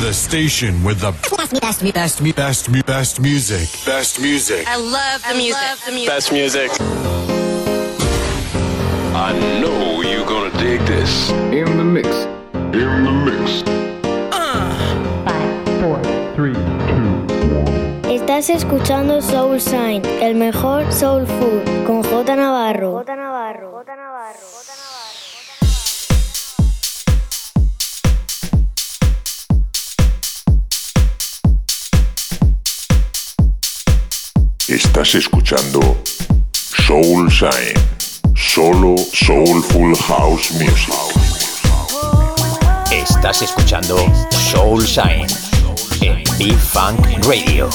The station with the best, best, best, best, best music. Best music. I love the music. the music. Best music. I know you're gonna dig this. In the mix. In the mix. Estás escuchando Soul Sign, el mejor soul food, con J Navarro. J Navarro. J Navarro. Estás escuchando Soul Shine. Solo Soulful House Music. Estás escuchando Soul Shine en B-Funk Radio.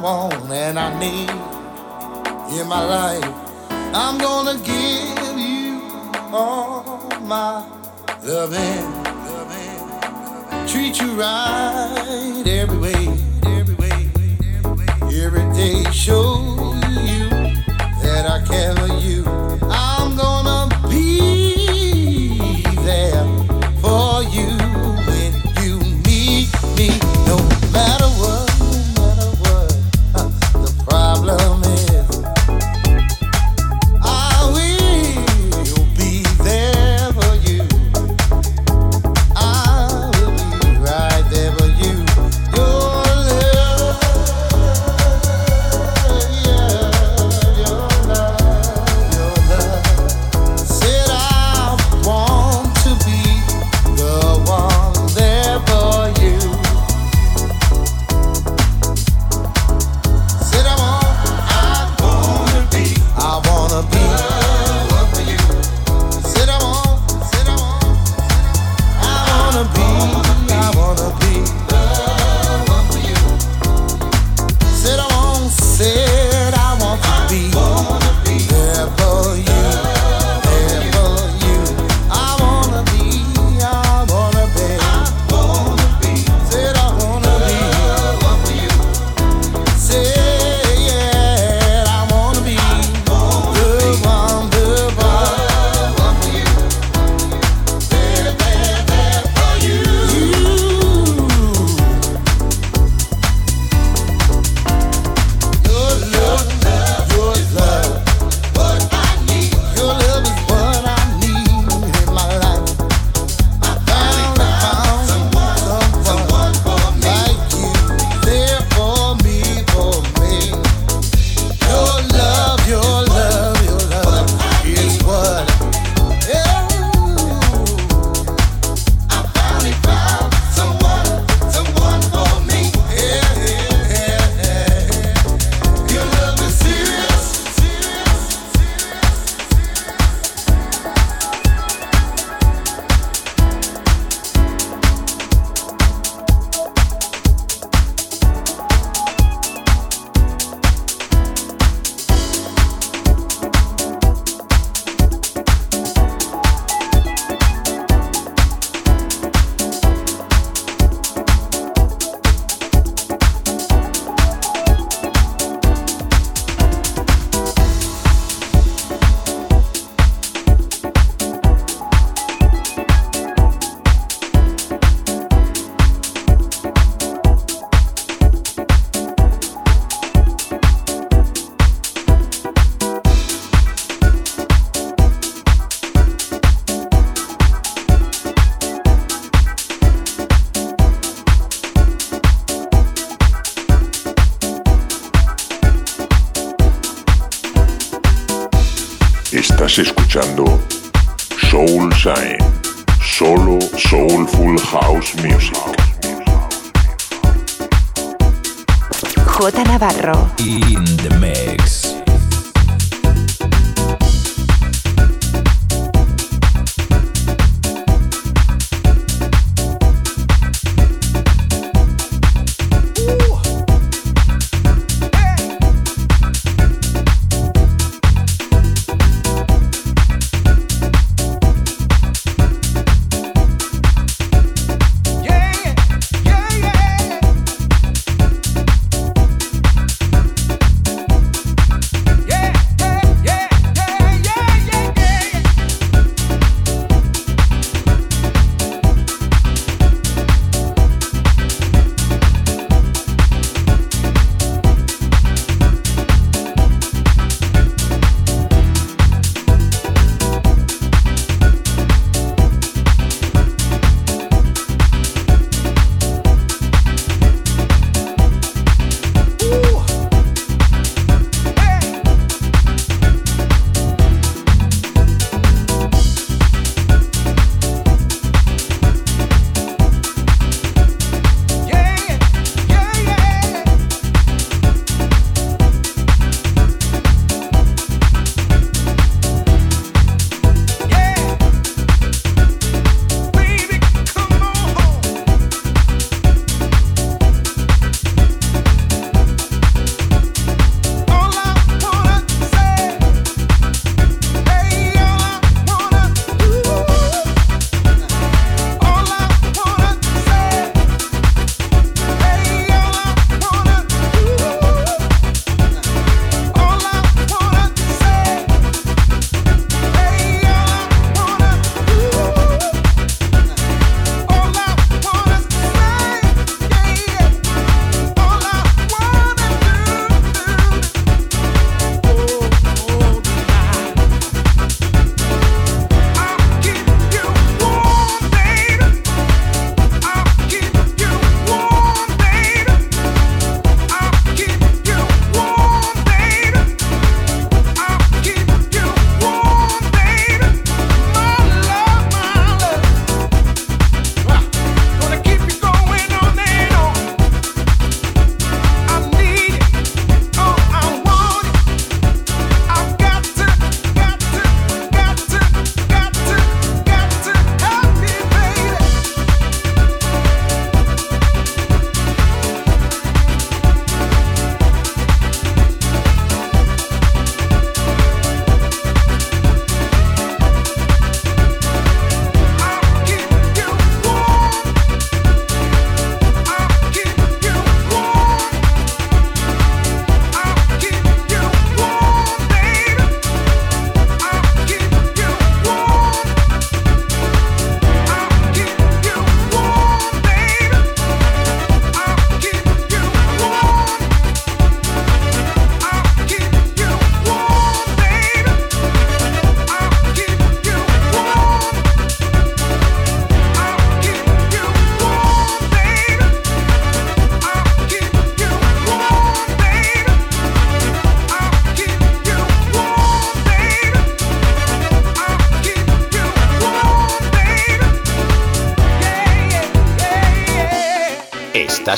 want and I need in my life. I'm gonna give you all my loving. Treat you right every way, every way, every day. Show you that I care for you.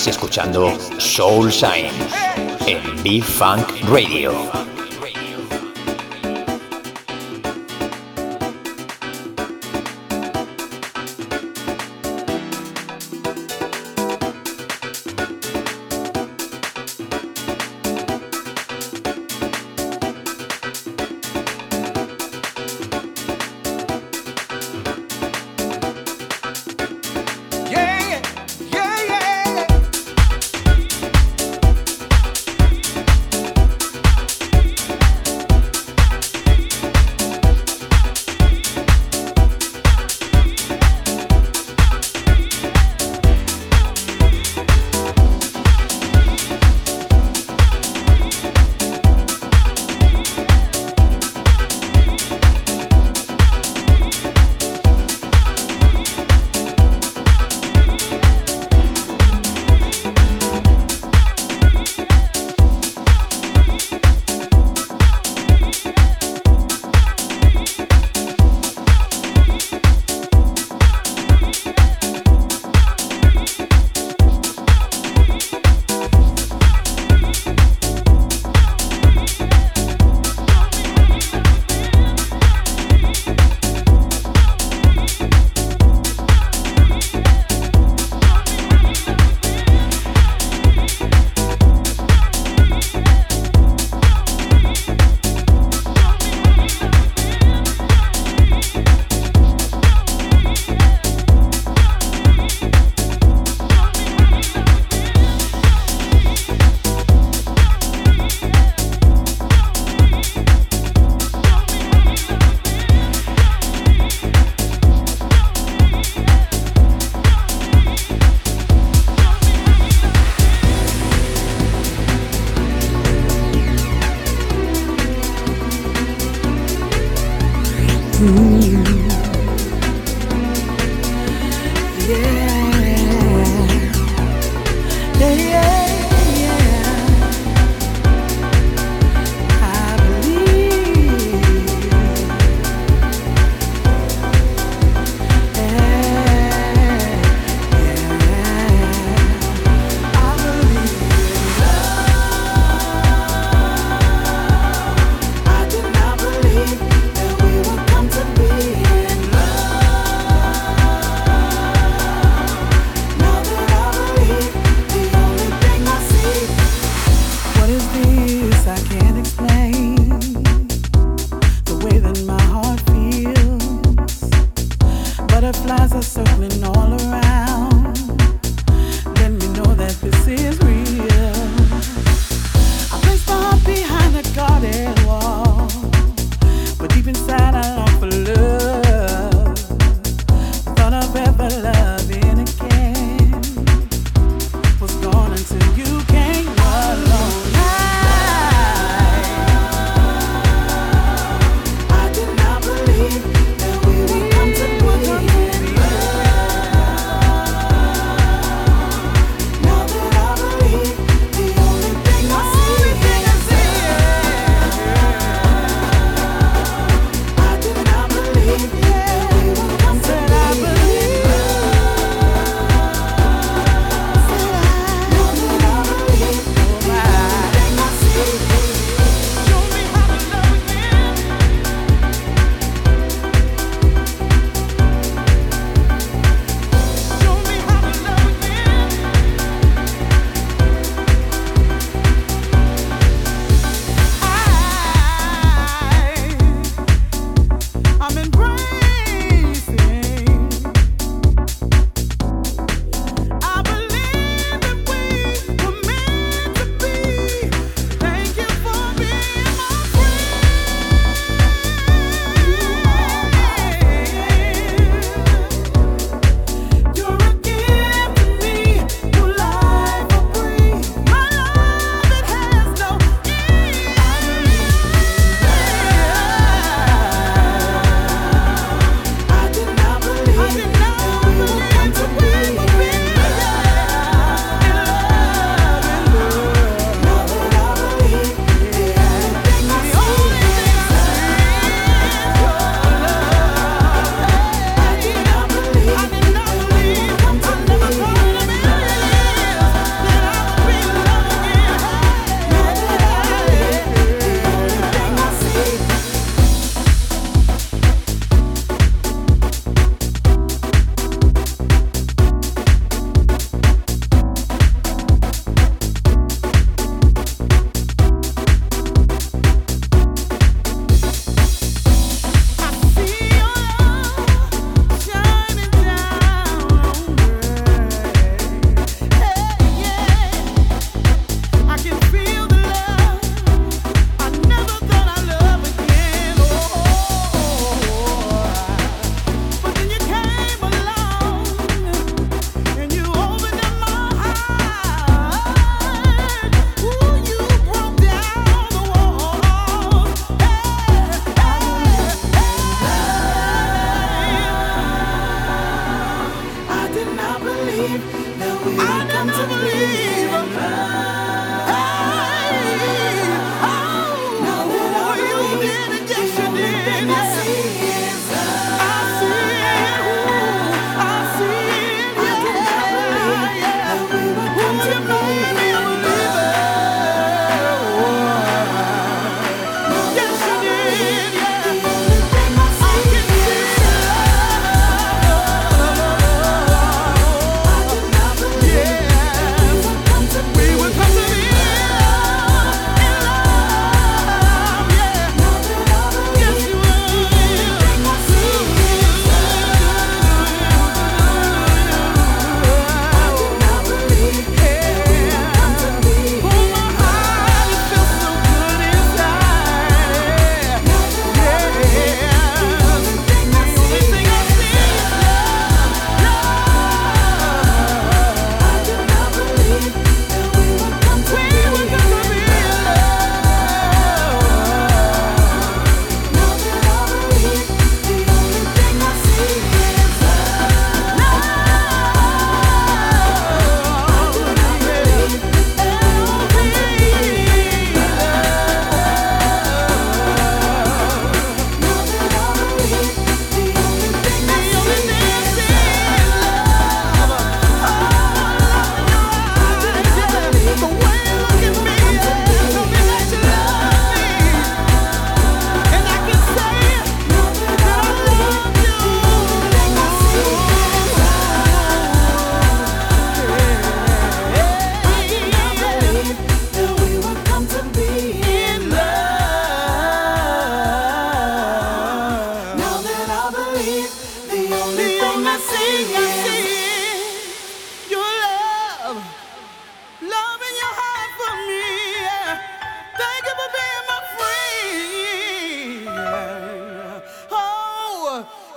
Escuchando Soul Science en B-Funk Radio.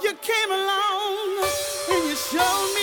You came along and you showed me.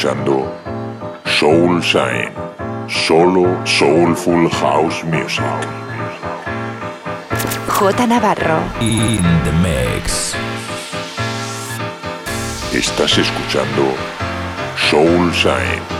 Escuchando Soul Shine, solo Soulful House Music. J Navarro. In the mix. Estás escuchando Soul Shine.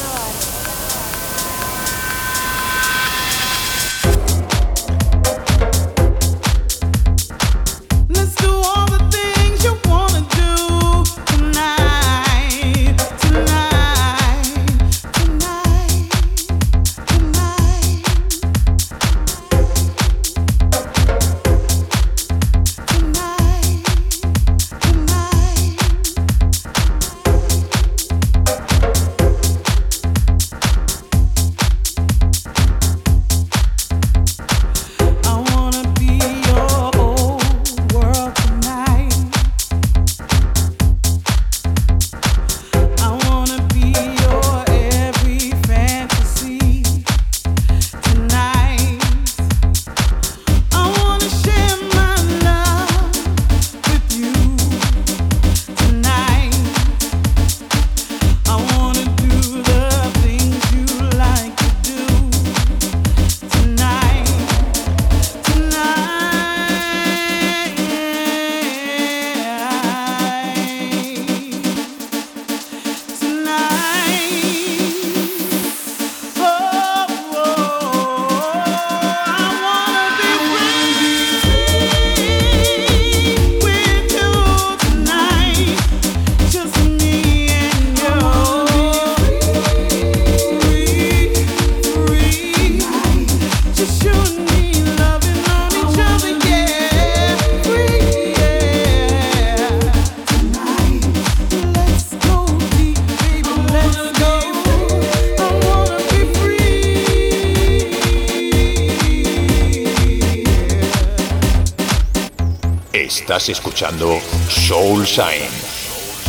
Soul Shine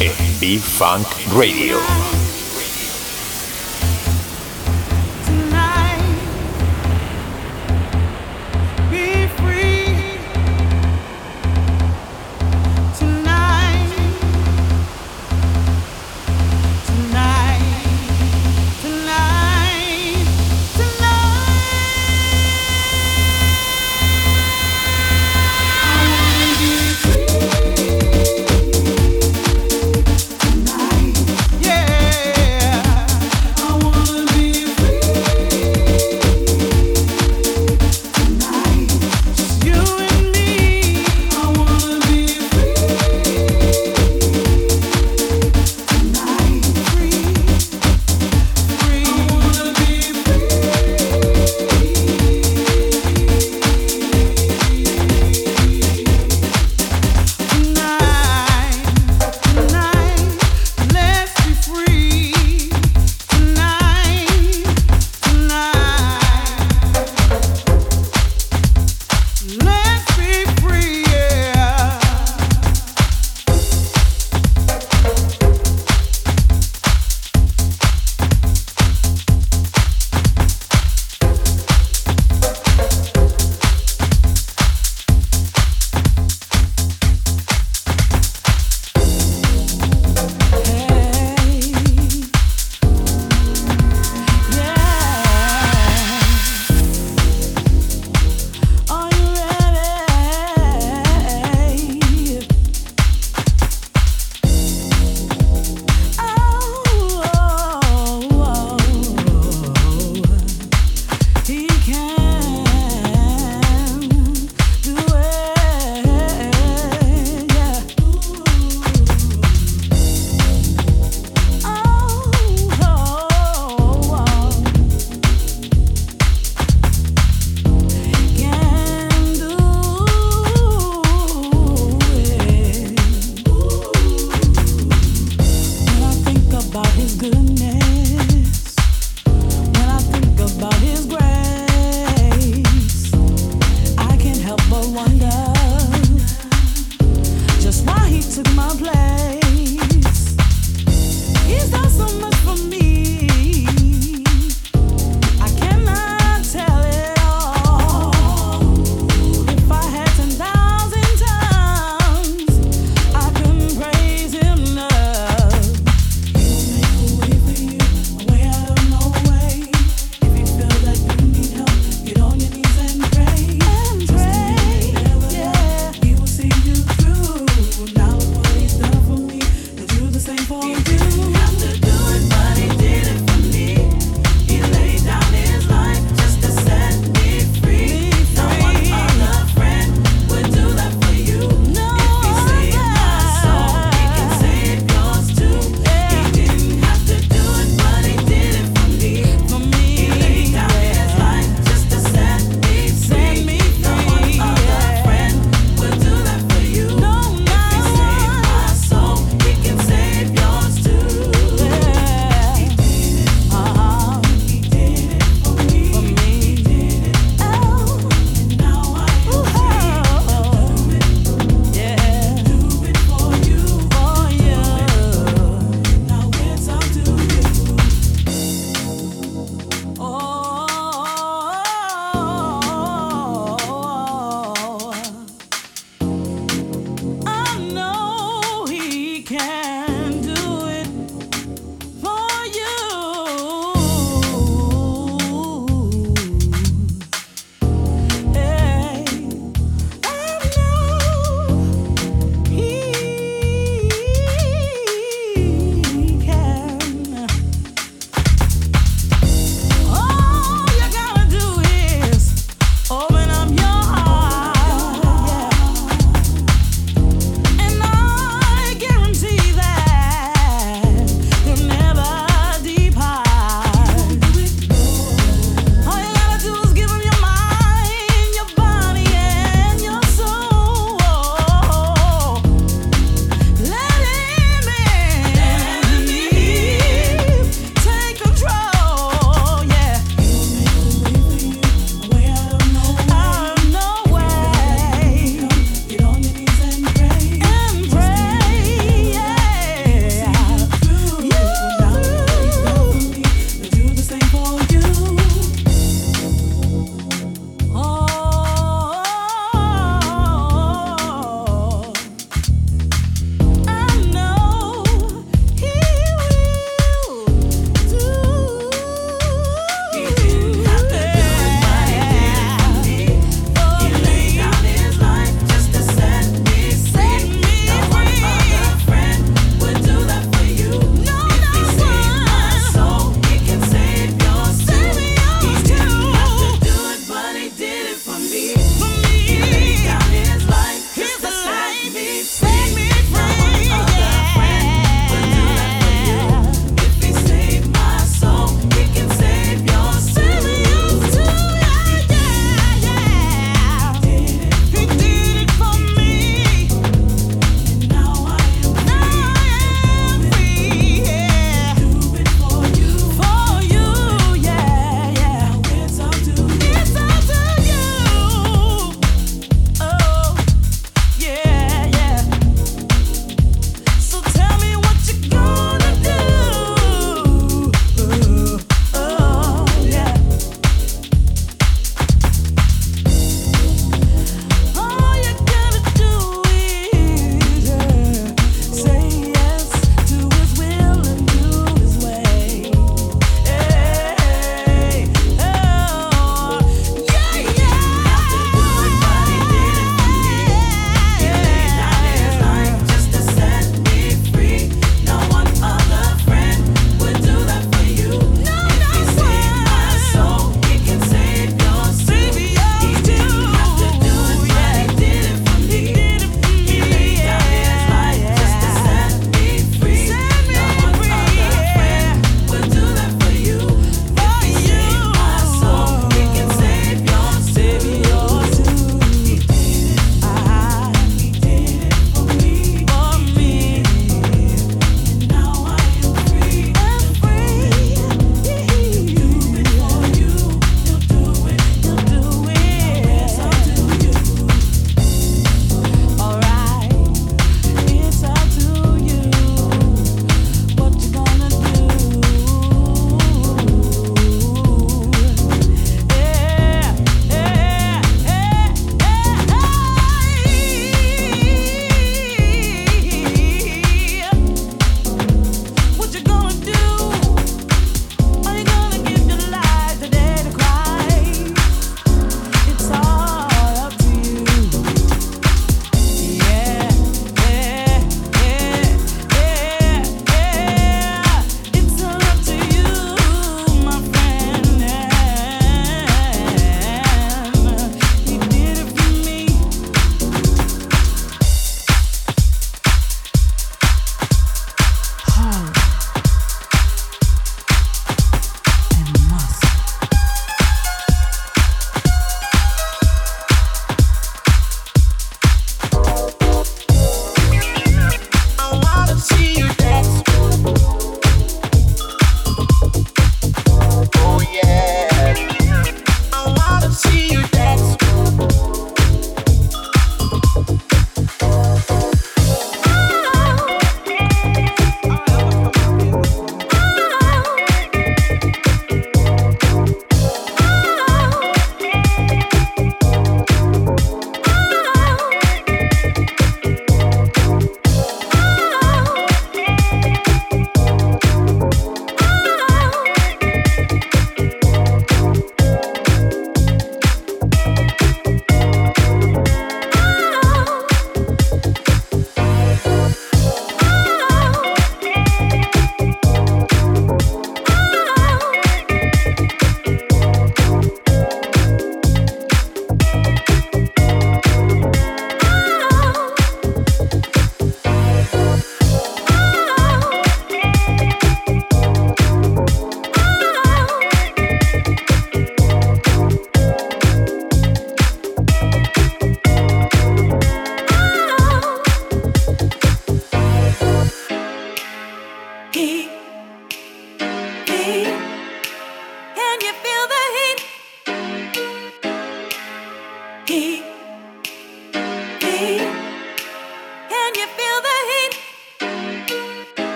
en B-Funk Radio.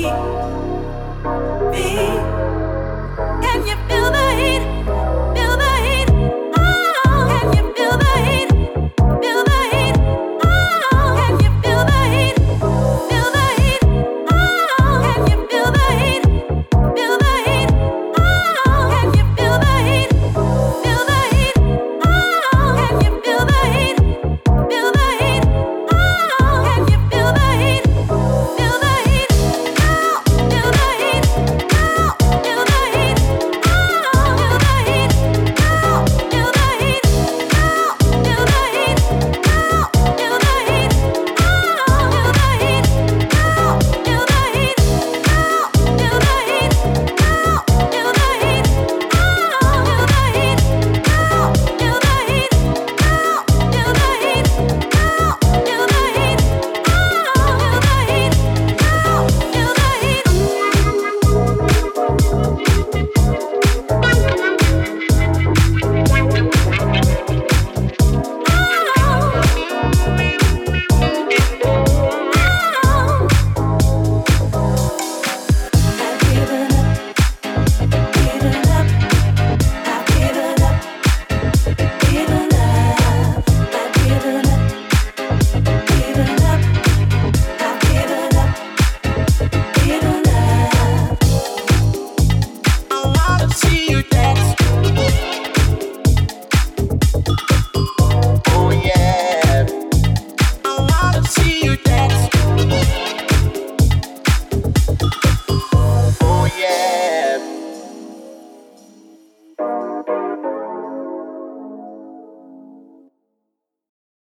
你。